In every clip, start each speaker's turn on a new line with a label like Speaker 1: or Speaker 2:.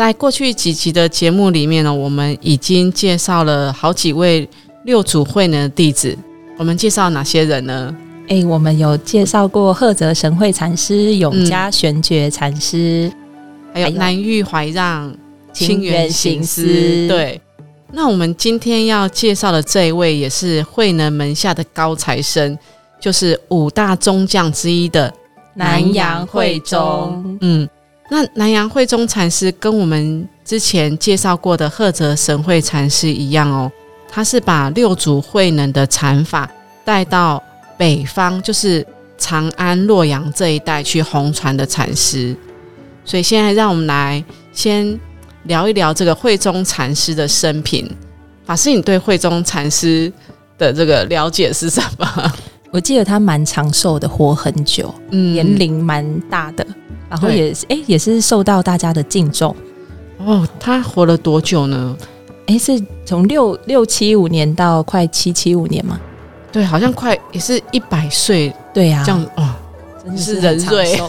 Speaker 1: 在过去几集的节目里面呢，我们已经介绍了好几位六祖慧能的弟子。我们介绍哪些人呢？
Speaker 2: 哎，我们有介绍过赫泽神会禅师、永嘉玄觉禅师，
Speaker 1: 还有南域怀让、
Speaker 2: 清源行思。
Speaker 1: 对，那我们今天要介绍的这一位，也是慧能门下的高材生，就是五大宗将之一的
Speaker 2: 南阳慧忠。
Speaker 1: 嗯。那南阳慧中禅师跟我们之前介绍过的赫哲神会禅师一样哦，他是把六祖慧能的禅法带到北方，就是长安、洛阳这一带去红传的禅师。所以现在让我们来先聊一聊这个慧中禅师的生平。法师，你对慧中禅师的这个了解是什么？
Speaker 2: 我记得他蛮长寿的，活很久，嗯，年龄蛮大的。然后也是，哎，也是受到大家的敬重。
Speaker 1: 哦，他活了多久呢？
Speaker 2: 哎，是从六六七五年到快七七五年吗？
Speaker 1: 对，好像快也是一百岁。
Speaker 2: 对呀，
Speaker 1: 这样哦，真的是人瑞。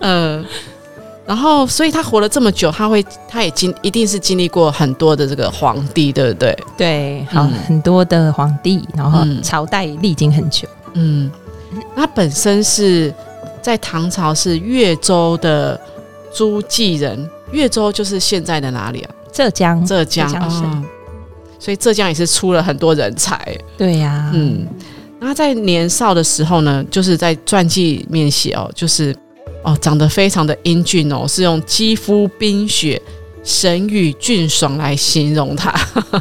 Speaker 1: 嗯，然后所以他活了这么久，他会，他也经一定是经历过很多的这个皇帝，对不对？
Speaker 2: 对，好，很多的皇帝，然后朝代历经很久。
Speaker 1: 嗯，他本身是。在唐朝是越州的诸暨人，越州就是现在的哪里啊？
Speaker 2: 浙江，
Speaker 1: 浙江省。所以浙江也是出了很多人才。
Speaker 2: 对呀，
Speaker 1: 嗯，那在年少的时候呢，就是在传记里面写哦，就是哦，长得非常的英俊哦，是用肌肤冰雪。神与俊爽来形容他。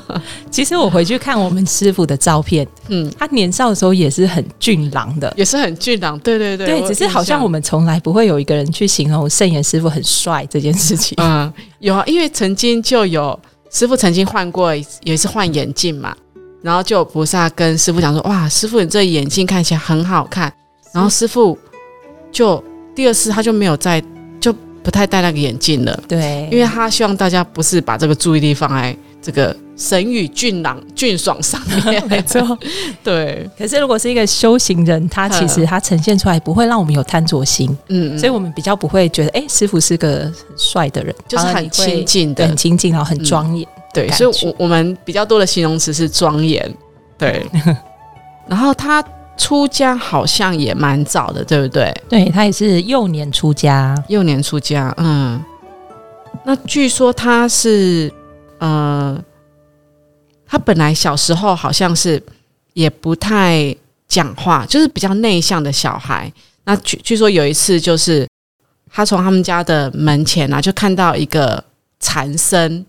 Speaker 2: 其实我回去看我们师傅的照片，嗯，他年少的时候也是很俊朗的，
Speaker 1: 也是很俊朗。对对对，
Speaker 2: 对，只是好像我们从来不会有一个人去形容圣严师傅很帅这件事情。
Speaker 1: 嗯，有啊，因为曾经就有师傅曾经换过，有一次换眼镜嘛，然后就有菩萨跟师傅讲说：“哇，师傅你这眼镜看起来很好看。”然后师傅就第二次他就没有再。不太戴那个眼镜了，
Speaker 2: 对，
Speaker 1: 因为他希望大家不是把这个注意力放在这个神与俊朗、俊爽上面，
Speaker 2: 没错，
Speaker 1: 对。
Speaker 2: 可是如果是一个修行人，他其实他呈现出来不会让我们有贪着心，嗯，所以我们比较不会觉得，哎，师傅是个很帅的人，
Speaker 1: 就是很亲近的，
Speaker 2: 很亲近，然后很庄严，
Speaker 1: 对。所以，我我们比较多的形容词是庄严，对。然后他。出家好像也蛮早的，对不对？
Speaker 2: 对他也是幼年出家，
Speaker 1: 幼年出家。嗯，那据说他是，呃，他本来小时候好像是也不太讲话，就是比较内向的小孩。那据据说有一次，就是他从他们家的门前啊，就看到一个禅僧，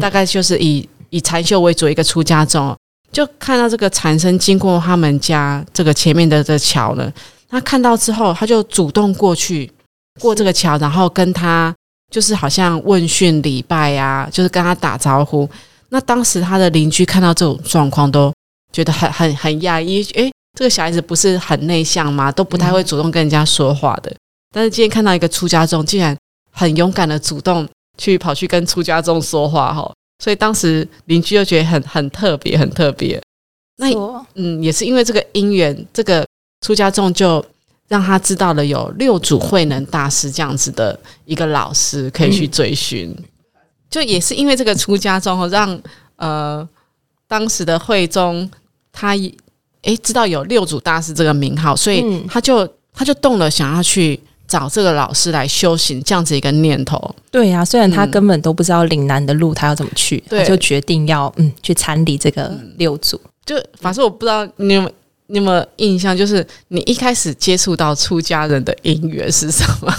Speaker 1: 大概就是以以禅修为主一个出家众。就看到这个禅僧经过他们家这个前面的这桥呢，他看到之后，他就主动过去过这个桥，然后跟他就是好像问讯礼拜呀，就是跟他打招呼。那当时他的邻居看到这种状况，都觉得很很很讶异，诶，这个小孩子不是很内向吗？都不太会主动跟人家说话的。但是今天看到一个出家众，竟然很勇敢的主动去跑去跟出家众说话，哈。所以当时邻居就觉得很很特别，很特别。那嗯，也是因为这个因缘，这个出家众就让他知道了有六祖慧能大师这样子的一个老师可以去追寻。就也是因为这个出家众，让呃当时的慧中他诶知道有六祖大师这个名号，所以他就他就动了想要去。找这个老师来修行，这样子一个念头。
Speaker 2: 对呀，虽然他根本都不知道岭南的路，他要怎么去，他就决定要嗯去参礼这个六祖。
Speaker 1: 就反正我不知道你有你有没有印象，就是你一开始接触到出家人的因缘是什么？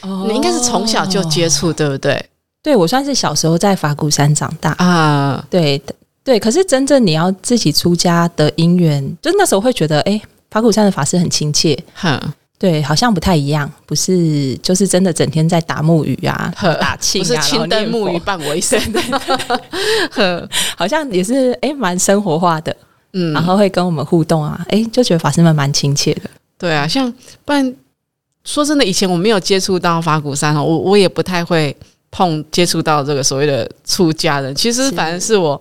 Speaker 1: 哦，你应该是从小就接触，对不对？
Speaker 2: 对我算是小时候在法鼓山长大啊。对对，可是真正你要自己出家的因缘，就那时候会觉得，哎，法鼓山的法师很亲切。哼。对，好像不太一样，不是就是真的整天在打木鱼啊、打磬啊，
Speaker 1: 不是青灯木鱼伴我一生 的，
Speaker 2: 好像也是哎，蛮生活化的。嗯，然后会跟我们互动啊，哎，就觉得法师们蛮亲切的。
Speaker 1: 对啊，像不然说真的，以前我没有接触到法鼓山哦，我我也不太会碰接触到这个所谓的出家人。其实反正是我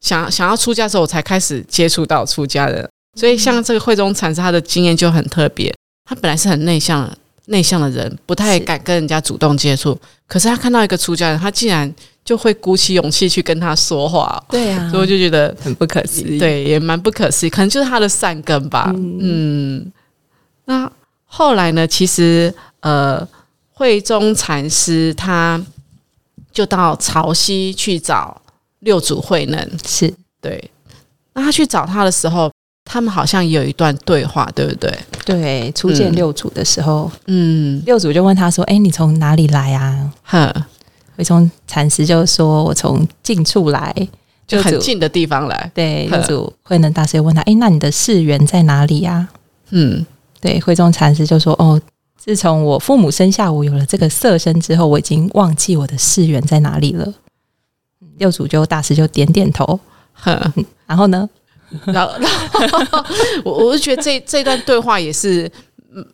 Speaker 1: 想想要出家的时候，我才开始接触到出家人。所以像这个慧中禅师，他的经验就很特别。他本来是很内向、内向的人，不太敢跟人家主动接触。可是他看到一个出家人，他竟然就会鼓起勇气去跟他说话。
Speaker 2: 对呀，
Speaker 1: 所以我就觉得
Speaker 2: 很不可思议。
Speaker 1: 对，也蛮不可思议，可能就是他的善根吧。嗯。那后来呢？其实，呃，慧中禅师他就到潮汐去找六祖慧能，
Speaker 2: 是
Speaker 1: 对。那他去找他的时候，他们好像有一段对话，对不对？
Speaker 2: 对，初见六祖的时候，嗯，六祖就问他说：“哎，你从哪里来啊？”哼，慧中禅师就说：“我从近处来，
Speaker 1: 就很近的地方来。”
Speaker 2: 对，六祖慧能大师问他：“哎，那你的世缘在哪里呀？”嗯。对，慧中禅师就说：“哦，自从我父母生下我有了这个色身之后，我已经忘记我的世缘在哪里了。”六祖就大师就点点头，然后呢，
Speaker 1: 然后 我我就觉得这这段对话也是嗯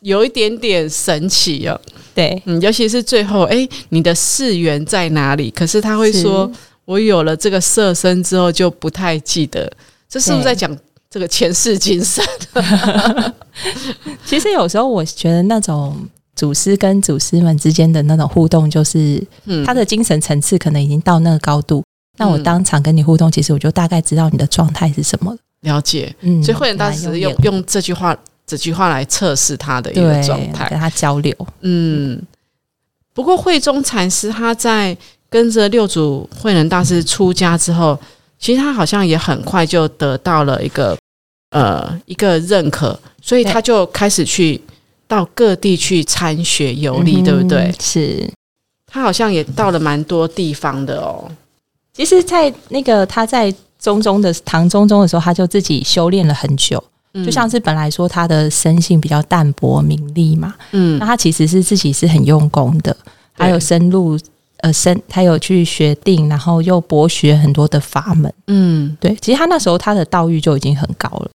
Speaker 1: 有一点点神奇哦。
Speaker 2: 对，
Speaker 1: 嗯，尤其是最后，哎，你的世缘在哪里？可是他会说，我有了这个色身之后就不太记得，这是不是在讲？这个前世今生，
Speaker 2: 其实有时候我觉得那种祖师跟祖师们之间的那种互动，就是他的精神层次可能已经到那个高度。那我当场跟你互动，其实我就大概知道你的状态是什么
Speaker 1: 了解，嗯，所以慧仁大师用用这句话这句话来测试他的一个状态，
Speaker 2: 跟他交流。
Speaker 1: 嗯，不过慧中禅师他在跟着六祖慧能大师出家之后，其实他好像也很快就得到了一个。呃，一个认可，所以他就开始去到各地去参学游历，对不对？
Speaker 2: 是，
Speaker 1: 他好像也到了蛮多地方的哦。
Speaker 2: 其实，在那个他在中中的唐中中的时候，他就自己修炼了很久，就像是本来说他的生性比较淡泊名利嘛，嗯，那他其实是自己是很用功的，还有深入。呃，深他有去学定，然后又博学很多的法门。嗯，对，其实他那时候他的道誉就已经很高了。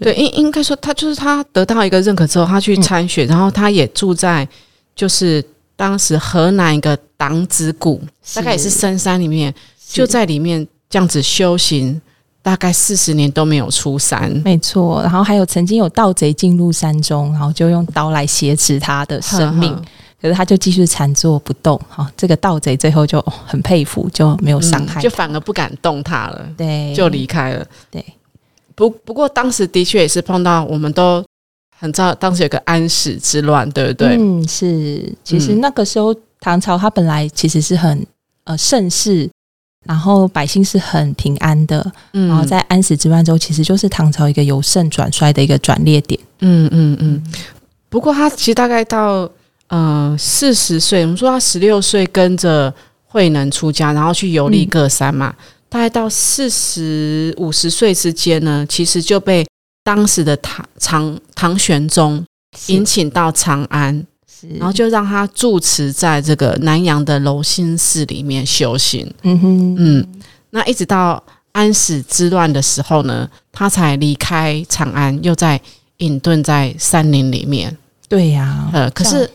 Speaker 1: 对，应应该说他就是他得到一个认可之后，他去参选，然后他也住在就是当时河南一个党子谷，大概也是深山里面，就在里面这样子修行，大概四十年都没有出山。
Speaker 2: 没错，然后还有曾经有盗贼进入山中，然后就用刀来挟持他的生命。可是他就继续禅坐不动，哈，这个盗贼最后就很佩服，就没有伤害，
Speaker 1: 就反而不敢动他了，
Speaker 2: 对，
Speaker 1: 就离开了。
Speaker 2: 对，
Speaker 1: 不不过当时的确也是碰到，我们都很知道，当时有个安史之乱，对不对？
Speaker 2: 嗯，是。其实那个时候唐朝它本来其实是很呃盛世，然后百姓是很平安的，嗯，然后在安史之乱之后，其实就是唐朝一个由盛转衰的一个转捩点。嗯
Speaker 1: 嗯嗯。不过他其实大概到。呃，四十岁，我们说他十六岁跟着慧能出家，然后去游历各山嘛。大概到四十五十岁之间呢，其实就被当时的唐唐唐玄宗引请到长安，然后就让他住持在这个南阳的柔心寺里面修行。嗯哼，嗯，那一直到安史之乱的时候呢，他才离开长安，又在隐遁在山林里面。
Speaker 2: 对呀，
Speaker 1: 呃，可是。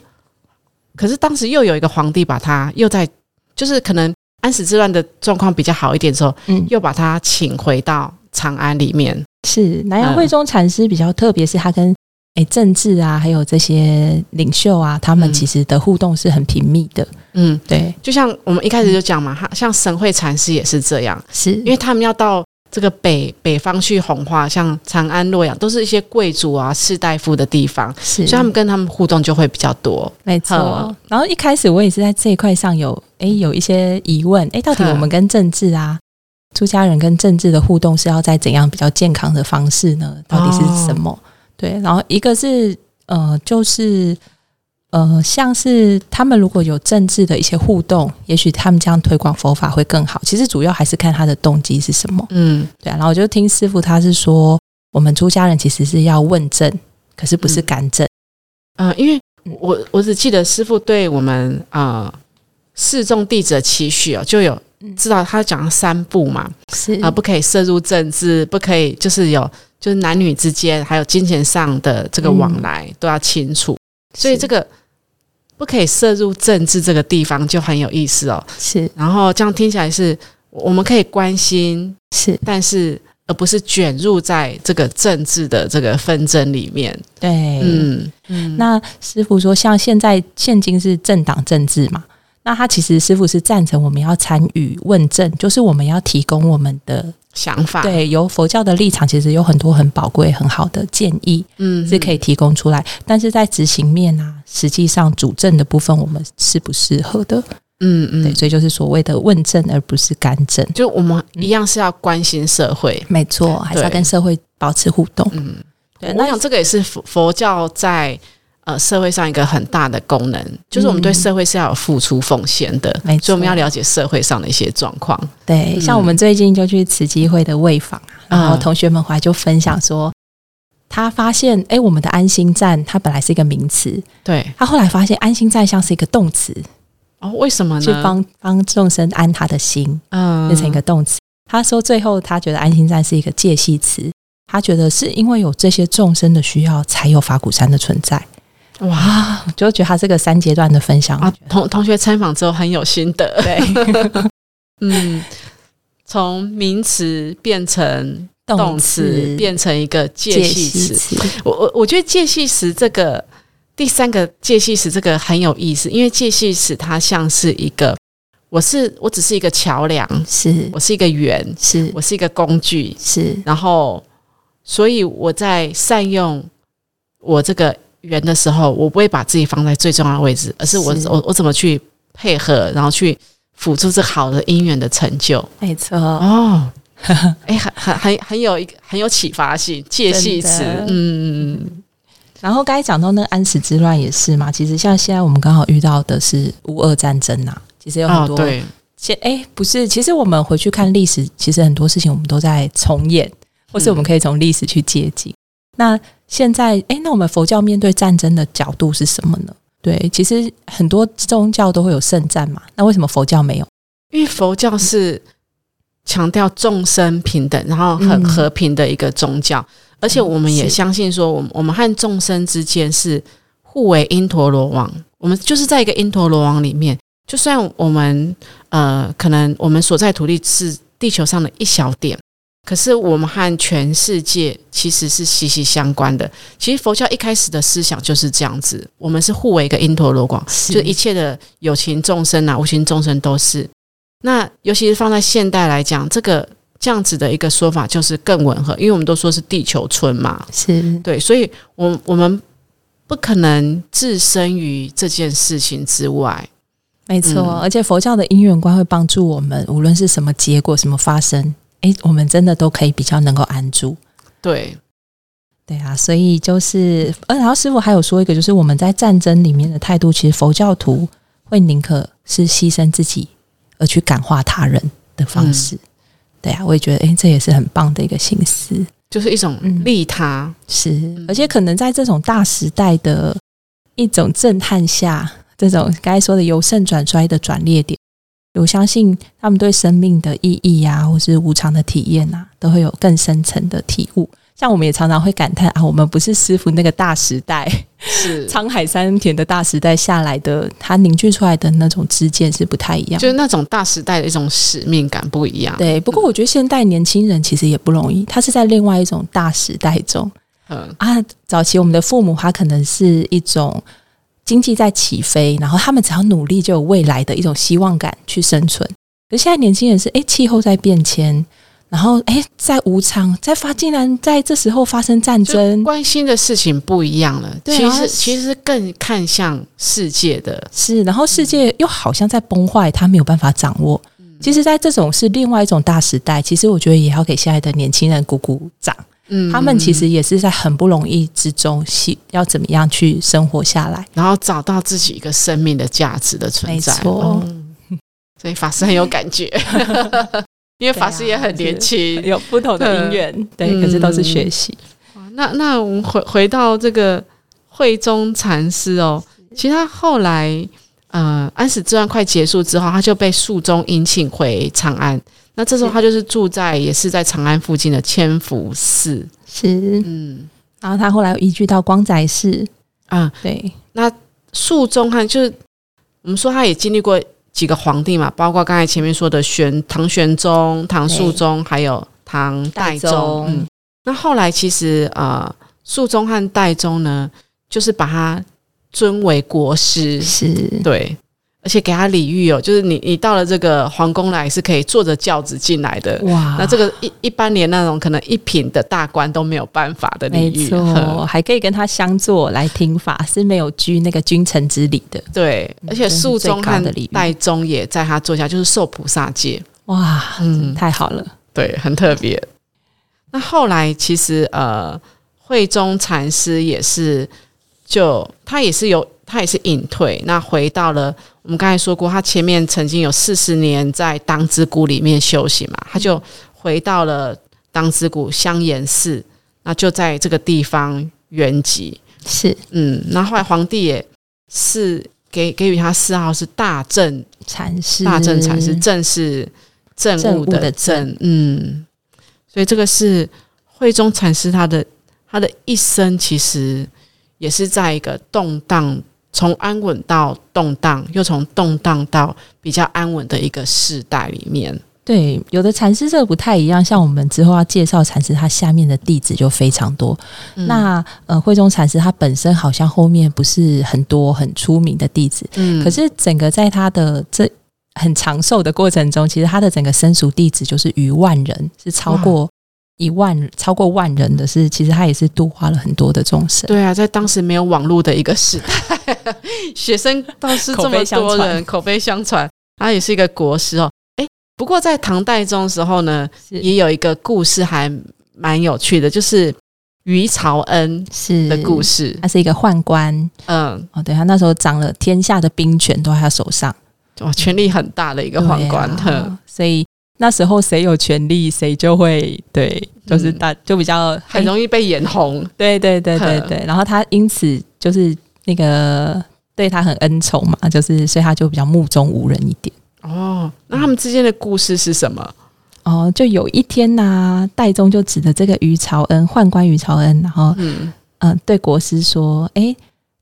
Speaker 1: 可是当时又有一个皇帝把他又在，就是可能安史之乱的状况比较好一点的时候，嗯，又把他请回到长安里面。
Speaker 2: 是南阳慧中禅师比较特别，是他跟诶政治啊，还有这些领袖啊，他们其实的互动是很频密的。嗯，对，
Speaker 1: 就像我们一开始就讲嘛，他像神会禅师也是这样，
Speaker 2: 是
Speaker 1: 因为他们要到。这个北北方去弘化，像长安、洛阳，都是一些贵族啊、士大夫的地方，是所以他们跟他们互动就会比较多。
Speaker 2: 没错。然后一开始我也是在这一块上有哎有一些疑问，哎，到底我们跟政治啊，出家人跟政治的互动是要在怎样比较健康的方式呢？到底是什么？对，然后一个是呃，就是。呃，像是他们如果有政治的一些互动，也许他们这样推广佛法会更好。其实主要还是看他的动机是什么。嗯，对啊。然后我就听师傅他是说，我们出家人其实是要问政，可是不是干政。
Speaker 1: 呃，因为我我只记得师傅对我们呃示众弟子的期许哦，就有知道他讲了三步嘛，
Speaker 2: 是
Speaker 1: 啊、不可以涉入政治，不可以就是有就是男女之间还有金钱上的这个往来、都要清楚，所以这
Speaker 2: 个
Speaker 1: 个不可以涉入政治这个地方就很有意思哦。
Speaker 2: 是。
Speaker 1: 然后这样听起来是我们可以关心，
Speaker 2: 是。
Speaker 1: 但是而不是卷入在这个政治的这个纷争里面。
Speaker 2: 对，
Speaker 1: 嗯。嗯，
Speaker 2: 那师傅说，像现在现今是政党政治嘛，那他其实师傅是赞成我们要参与问政，就是我们要提供我们的
Speaker 1: 想法
Speaker 2: 对，由佛教的立场，其实有很多很宝贵、很好的建议
Speaker 1: 嗯
Speaker 2: 是可以提供出来，但是在执行面啊，实际上主政的部分，我们适不适合的？
Speaker 1: 嗯嗯
Speaker 2: 对，所以就是所谓的问政，而不是干政。
Speaker 1: 就我们一样是要关心社会。
Speaker 2: 没错，还是要跟社会保持互动。
Speaker 1: 嗯，
Speaker 2: 对，那
Speaker 1: 我想这个也是佛佛教在呃社会上一个很大的功能，就是我们对社会是要有付出奉献的，
Speaker 2: 嗯
Speaker 1: 所以我们要了解社会上的一些状况。
Speaker 2: 对，像我们最近就去慈济会的卫访啊，
Speaker 1: 嗯
Speaker 2: 然后同学们回来就分享说，他发现，哎，我们的安心站它本来是一个名词，
Speaker 1: 对，
Speaker 2: 他后来发现安心站像是一个动词，
Speaker 1: 哦，为什么呢？
Speaker 2: 去帮帮众生安他的心，
Speaker 1: 嗯
Speaker 2: 变成一个动词。他说最后他觉得安心站是一个介系词，他觉得是因为有这些众生的需要，才有法鼓山的存在。
Speaker 1: 哇
Speaker 2: 啊，我就觉得他这个三阶段的分享
Speaker 1: 啊，同同学参访之后很有心得。
Speaker 2: 对。
Speaker 1: 嗯，从名词变成动词，变成一个介系词。
Speaker 2: 词，
Speaker 1: 我我我觉得介系词这个第三个介系词这个很有意思，因为介系词它像是一个，我是我只是一个桥梁，
Speaker 2: 是。
Speaker 1: 我是一个圆，
Speaker 2: 是。
Speaker 1: 我是一个工具，
Speaker 2: 是。
Speaker 1: 然后所以我在善用我这个圆的时候，我不会把自己放在最重要的位置，而是我
Speaker 2: 是。
Speaker 1: 我我怎么去配合，然后去辅助这好的姻缘的成就。
Speaker 2: 没错。
Speaker 1: 哦，哎，很很很很有一个很有启发性，借系词，嗯，
Speaker 2: 然后刚才讲到那个安史之乱也是嘛，其实像现在我们刚好遇到的是乌俄战争呐、其实有很
Speaker 1: 哦，
Speaker 2: 多
Speaker 1: 对，
Speaker 2: 现哎、不是，其实我们回去看历史，其实很多事情我们都在重演，或是我们可以从历史去借鉴。那现在哎、那我们佛教面对战争的角度是什么呢？对，其实很多宗教都会有圣战嘛，那为什么佛教没有？
Speaker 1: 因为佛教是强调众生平等，然后很
Speaker 2: 嗯
Speaker 1: 和平的一个宗教，而且我们也相信说，我们我们和众生之间是互为因陀罗网，我们就是在一个因陀罗网里面。就算我们呃，可能我们所在土地是地球上的一小点，可是我们和全世界其实是息息相关的。其实佛教一开始的思想就是这样子，我们是互为一个因陀罗网，
Speaker 2: 是
Speaker 1: 就一切的有情众生啊、无情众生都是。那尤其是放在现代来讲，这个这样子的一个说法就是更吻合，因为我们都说是地球村嘛，
Speaker 2: 是
Speaker 1: 对，所以我我们不可能置身于这件事情之外。
Speaker 2: 没错，
Speaker 1: 嗯
Speaker 2: 而且佛教的因缘观会帮助我们，无论是什么结果、什么发生，哎，我们真的都可以比较能够安住。
Speaker 1: 对，
Speaker 2: 对啊，所以就是，呃，然后师傅还有说一个，就是我们在战争里面的态度，其实佛教徒会宁可是牺牲自己而去感化他人的方式。对啊，我也觉得，诶，这也是很棒的一个心思。
Speaker 1: 就是一种
Speaker 2: 嗯
Speaker 1: 利他。
Speaker 2: 是，而且可能在这种大时代的一种震撼下，这种刚才说的由盛转衰的转捩点，我相信他们对生命的意义啊，或是无常的体验啊，都会有更深层的体悟。像我们也常常会感叹啊，我们不是师傅那个大时代，
Speaker 1: 是，
Speaker 2: 沧海桑田的大时代下来的，它凝聚出来的那种知见是不太一样。
Speaker 1: 就是那种大时代的一种使命感不一样。
Speaker 2: 对，不过我觉得现代年轻人其实也不容易，他是在另外一种大时代中，
Speaker 1: 嗯，
Speaker 2: 啊，早期我们的父母他可能是一种经济在起飞，然后他们只要努力就有未来的一种希望感去生存。可现在年轻人是诶，气候在变迁，然后诶，在无常，在发竟然在这时候发生战争，
Speaker 1: 关心的事情不一样了。其实其实更看向世界的，
Speaker 2: 是，然后世界又好像在崩坏，他没有办法掌握。其实，在这种是另外一种大时代，其实我觉得也要给现在的年轻人鼓鼓掌。
Speaker 1: 嗯
Speaker 2: 他们其实也是在很不容易之中，系要怎么样去生活下来。
Speaker 1: 然后找到自己一个生命的价值的存在。
Speaker 2: 没错
Speaker 1: 嗯所以法师很有感觉，因为法师也很年轻。
Speaker 2: 有不同的因缘，对，
Speaker 1: 嗯
Speaker 2: 可是都是学习。
Speaker 1: 哇那那我们回回到这个慧中禅师哦，其实他后来呃安史之乱快结束之后，他就被肃宗迎请回长安。那这时候他就是住在也是在长安附近的千福寺。
Speaker 2: 是，
Speaker 1: 嗯
Speaker 2: 然后他后来又移居到光宅寺，
Speaker 1: 啊，
Speaker 2: 对，那
Speaker 1: 肃宗和就是我们说他也经历过几个皇帝嘛，包括刚才前面说的玄唐玄宗、唐肃宗，还有唐代宗。
Speaker 2: 代宗。
Speaker 1: 嗯，那后来其实呃，肃宗和代宗呢，就是把他尊为国师，
Speaker 2: 是，
Speaker 1: 对，而且给他礼遇哦，就是你你到了这个皇宫来是可以坐着轿子进来的。
Speaker 2: 哇，
Speaker 1: 那这个一一般连那种可能一品的大官都没有办法的礼
Speaker 2: 没
Speaker 1: 遇，
Speaker 2: 错，
Speaker 1: 呵
Speaker 2: 还可以跟他相坐来听法，是没有居那个君臣之礼的。
Speaker 1: 对，而且肃宗和
Speaker 2: 高的礼遇
Speaker 1: 代宗也在他座下，就是受菩萨戒，
Speaker 2: 哇，
Speaker 1: 嗯
Speaker 2: 太好了，
Speaker 1: 对，很特别。那后来其实呃，慧中禅师也是，就他也是有，他也是隐退，那回到了我们刚才说过，他前面曾经有四十年在当之谷里面修行嘛，他就回到了当之谷香岩寺，那就在这个地方圆寂。
Speaker 2: 是。
Speaker 1: 嗯，那后来皇帝也是给给予他谥号是大正
Speaker 2: 禅师，
Speaker 1: 大正禅师，正是政务的
Speaker 2: 政。务的
Speaker 1: 正，嗯，所以这个是慧中禅师他的他的一生，其实也是在一个动荡，从安稳到动荡，又从动荡到比较安稳的一个世代里面。
Speaker 2: 对，有的禅师这个不太一样，像我们之后要介绍禅师，他下面的弟子就非常多。
Speaker 1: 嗯
Speaker 2: 那呃，慧中禅师他本身好像后面不是很多很出名的弟子，
Speaker 1: 嗯
Speaker 2: 可是整个在他的这很长寿的过程中，其实他的整个生熟弟子就是逾万人，是超过一万、超过万人的是，其实他也是度化了很多的众生。
Speaker 1: 对啊，在当时没有网络的一个时代，学生倒是这么多人，口碑相传，他也是一个国师哦。诶，不过在唐代宗的时候呢，也有一个故事还蛮有趣的，就是于朝恩
Speaker 2: 是。
Speaker 1: 的故事。
Speaker 2: 他是一个宦官。
Speaker 1: 嗯，
Speaker 2: 哦，对他那时候掌了天下的兵权都在他手上，
Speaker 1: 哇，权力很大的一个宦官，
Speaker 2: 啊所以那时候谁有权利，谁就会对，就是大、就比较
Speaker 1: 很容易被眼红。
Speaker 2: 对对对对对，然后他因此就是那个对他很恩宠嘛，就是所以他就比较目中无人一点。
Speaker 1: 哦，那他们之间的故事是什么？
Speaker 2: 哦，就有一天呐、戴宗就指着这个于朝恩宦官于朝恩，然后
Speaker 1: 嗯，
Speaker 2: 嗯、呃对国师说：“诶，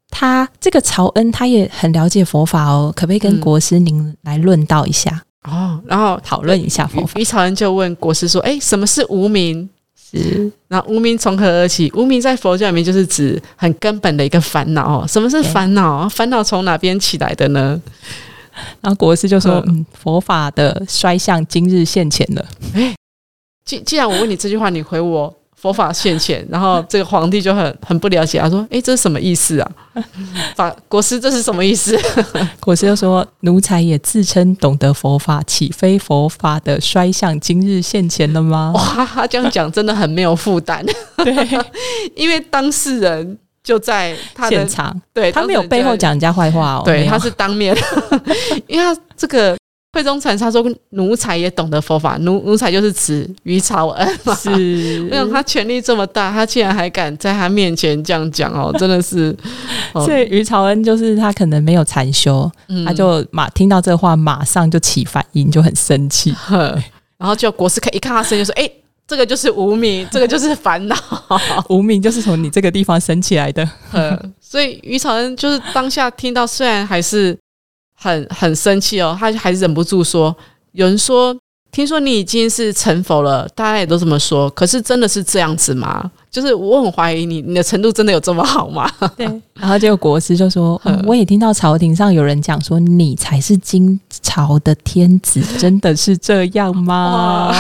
Speaker 2: 他这个朝恩他也很了解佛法哦，可不可以跟
Speaker 1: 嗯
Speaker 2: 国师您来论道一下，
Speaker 1: 哦，然后
Speaker 2: 讨论一下佛法
Speaker 1: 于朝恩就问国师说：“哎，什么是无名？”？”
Speaker 2: 是
Speaker 1: 然后无名从何而起？无名在佛教里面就是指很根本的一个烦恼哦。什么是烦恼？烦恼从哪边起来的呢？
Speaker 2: 然后国师就说：“
Speaker 1: 嗯
Speaker 2: 嗯，佛法的衰相今日现前了。
Speaker 1: 哎既既然我问你这句话，你回我佛法现前，然后这个皇帝就很很不了解，他说：“诶，这是什么意思啊？法国师这是什么意思？”
Speaker 2: 国师就说：“奴才也自称懂得佛法，岂非佛法的衰相今日现前了吗
Speaker 1: 哇，他这样讲真的很没有负担，？”
Speaker 2: 对，
Speaker 1: 因为当事人就在他的
Speaker 2: 现场
Speaker 1: 对，
Speaker 2: 他没有背后讲人家坏话哦，
Speaker 1: 对，他是当面，因为他这个慧中禅师他说奴才也懂得佛法，奴奴才就是指于朝恩嘛。
Speaker 2: 是
Speaker 1: 为什么他权力这么大，他竟然还敢在他面前这样讲哦？真的是，哦
Speaker 2: 所以于朝恩就是他可能没有禅修，
Speaker 1: 嗯
Speaker 2: 他就马听到这话，马上就起反应，就很生气。
Speaker 1: 呵然后就国师看一看他声音就说：“哎、这个就是无名，这个就是烦恼。
Speaker 2: 无名就是从你这个地方生起来的，
Speaker 1: 呵”所以于朝恩就是当下听到，虽然还是很很生气哦，他还是忍不住说：“有人说，听说你已经是成佛了，大家也都这么说，可是真的是这样子吗？就是我很怀疑你，你的程度真的有这么好吗？
Speaker 2: 对。然后结果国师就说：“
Speaker 1: 嗯
Speaker 2: 哦我也听到朝廷上有人讲说，你才是金朝的天子，真的是这样吗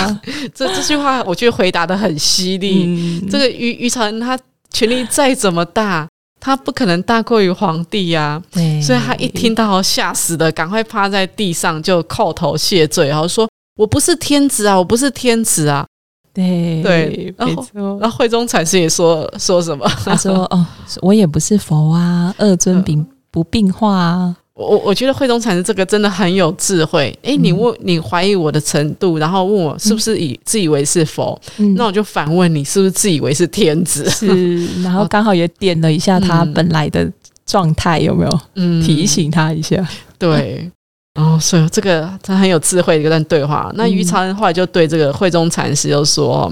Speaker 1: 这这句话我觉得回答的很犀？”利。
Speaker 2: 嗯，
Speaker 1: 这个于于朝恩他权力再怎么大，他不可能大过于皇帝呀、
Speaker 2: 对，
Speaker 1: 所以他一听到吓死的，赶快趴在地上就叩头谢罪，然后说：“我不是天子啊，我不是天子啊。
Speaker 2: 对
Speaker 1: 对然后
Speaker 2: 没错”。
Speaker 1: 然后慧中禅师也说说什么？
Speaker 2: 他说：“哦，我也不是佛啊，二尊并不并化啊。
Speaker 1: 我我觉得慧中禅师这个真的很有智慧。诶，你问你怀疑我的程度，然后问我是不是以自以为是佛，那我就反问你是不是自以为是天子？
Speaker 2: 是，然后刚好也点了一下他本来的状态，有没有？嗯，提醒他一下。
Speaker 1: 对，然后所以这个他很有智慧的一段对话。那于朝恩后来就对这个慧中禅师就说：“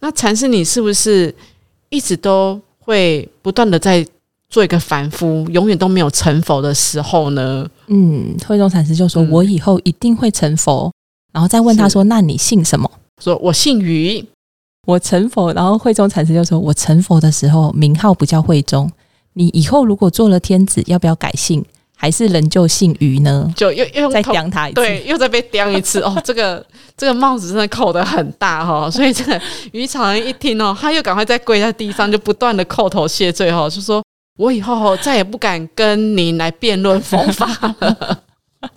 Speaker 1: 那禅师你是不是一直都会不断的在？”做一个凡夫，永远都没有成佛的时候呢？
Speaker 2: 嗯，慧中禅师就说：“我以后一定会成佛。”然后再问他说：“那你姓什么？”
Speaker 1: 说：“我姓于，
Speaker 2: 我成佛。”然后慧中禅师就说：“我成佛的时候名号不叫慧中，你以后如果做了天子，要不要改姓？还是仍旧姓于呢？”
Speaker 1: 就又又
Speaker 2: 再刁他一次，
Speaker 1: 对，又再被刁一次。哦，这个 这个帽子真的扣的很大哈，所以这个于常人一听哦，他又赶快再跪在地上，就不断的叩头谢罪哈，就说。我以后再也不敢跟你来辩论佛法了，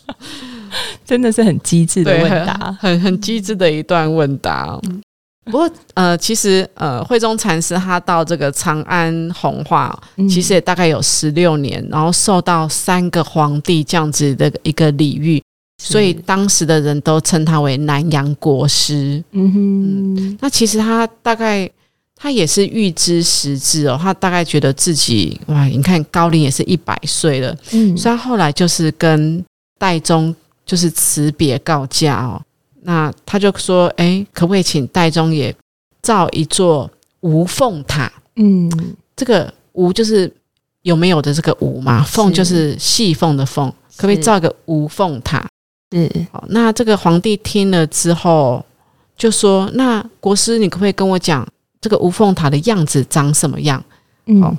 Speaker 2: 真的是很机智的问答，
Speaker 1: 很很机智的一段问答。不过，呃，其实，呃，慧中禅师他到这个长安弘化，其实也大概有十六年，然后受到三个皇帝这样子的一个礼遇，所以当时的人都称他为南洋国师。嗯哼，那其实他大概。他也是预知时至哦，他大概觉得自己哇，你看高龄也是一百岁了，嗯，所以他后来就是跟戴宗就是辞别告假哦，那他就说，哎，可不可以请戴宗也造一座无缝塔？嗯，这个无就是有没有的这个无嘛，缝就是细缝的缝，可不可以造一个无缝塔？
Speaker 2: 嗯，
Speaker 1: 好，那这个皇帝听了之后就说，那国师，你可不可以跟我讲？这个无凤塔的样子长什么样？嗯，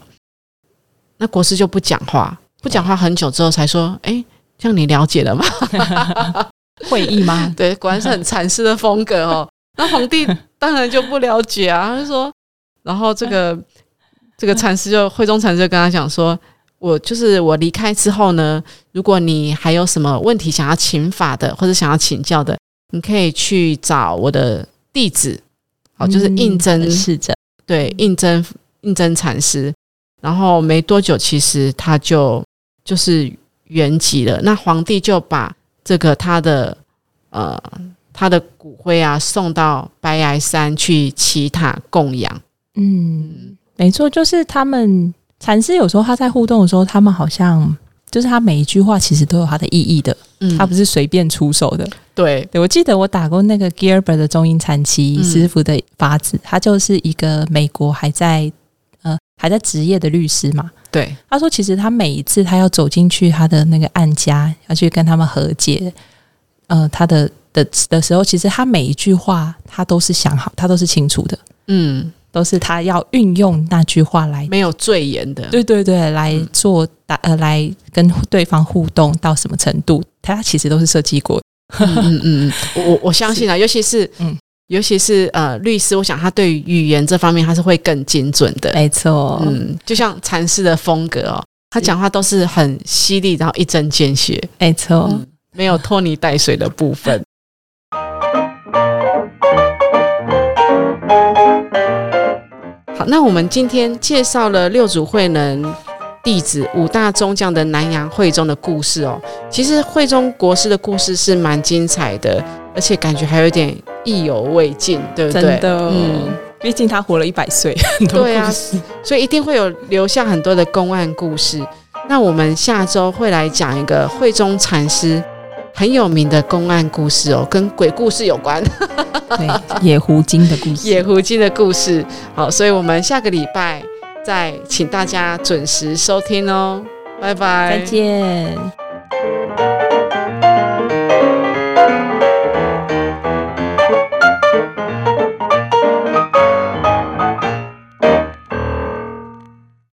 Speaker 1: 那国师就不讲话，不讲话很久之后才说：“哎，这样你了解了吗？
Speaker 2: 会意吗？”
Speaker 1: 对，果然是很禅师的风格哦。那皇帝当然就不了解啊，他说：“然后这个这个禅师就慧中禅师就跟他讲说：‘我就是我离开之后呢，如果你还有什么问题想要请法的，或者想要请教的，你可以去找我的弟子。’”哦，就是应征
Speaker 2: 侍者，
Speaker 1: 对，应征应征禅师，然后没多久，其实他就就是圆寂了。那皇帝就把这个他的呃他的骨灰啊送到白崖山去祈塔供养。
Speaker 2: 嗯，没错，就是他们禅师有时候他在互动的时候，他们好像。就是他每一句话其实都有它的意义的，嗯，他不是随便出手的。
Speaker 1: 对，
Speaker 2: 对我记得我打过那个 Gilbert 的中英禅期师傅的法子，他就是一个美国还在呃还在职业的律师嘛。
Speaker 1: 对，
Speaker 2: 他说其实他每一次他要走进去他的那个案家要去跟他们和解，呃，他的的的时候，其实他每一句话他都是想好，他都是清楚的。嗯。都是他要运用那句话来
Speaker 1: 没有罪言的，
Speaker 2: 对对对，来做打呃，来跟对方互动到什么程度，他其实都是设计过。
Speaker 1: 嗯嗯嗯，我我相信啊，尤其是嗯，尤其是呃，律师，我想他对语言这方面他是会更精准的。
Speaker 2: 没错，嗯，
Speaker 1: 就像禅师的风格哦，他讲话都是很犀利，然后一针见血。
Speaker 2: 没错，
Speaker 1: 没有拖泥带水的部分。那我们今天介绍了六祖慧能弟子五大宗将的南阳慧中的故事哦。其实慧中国师的故事是蛮精彩的，而且感觉还有点意犹未尽，对不对？
Speaker 2: 真的，嗯，毕竟他活了一百岁，对啊，
Speaker 1: 所以一定会有留下很多的公案故事。那我们下周会来讲一个慧中禅师。很有名的公案故事哦，跟鬼故事有关。
Speaker 2: 对，野狐精的故事。
Speaker 1: 野狐精的故事，好，所以我们下个礼拜再请大家准时收听哦，拜拜，
Speaker 2: 再见。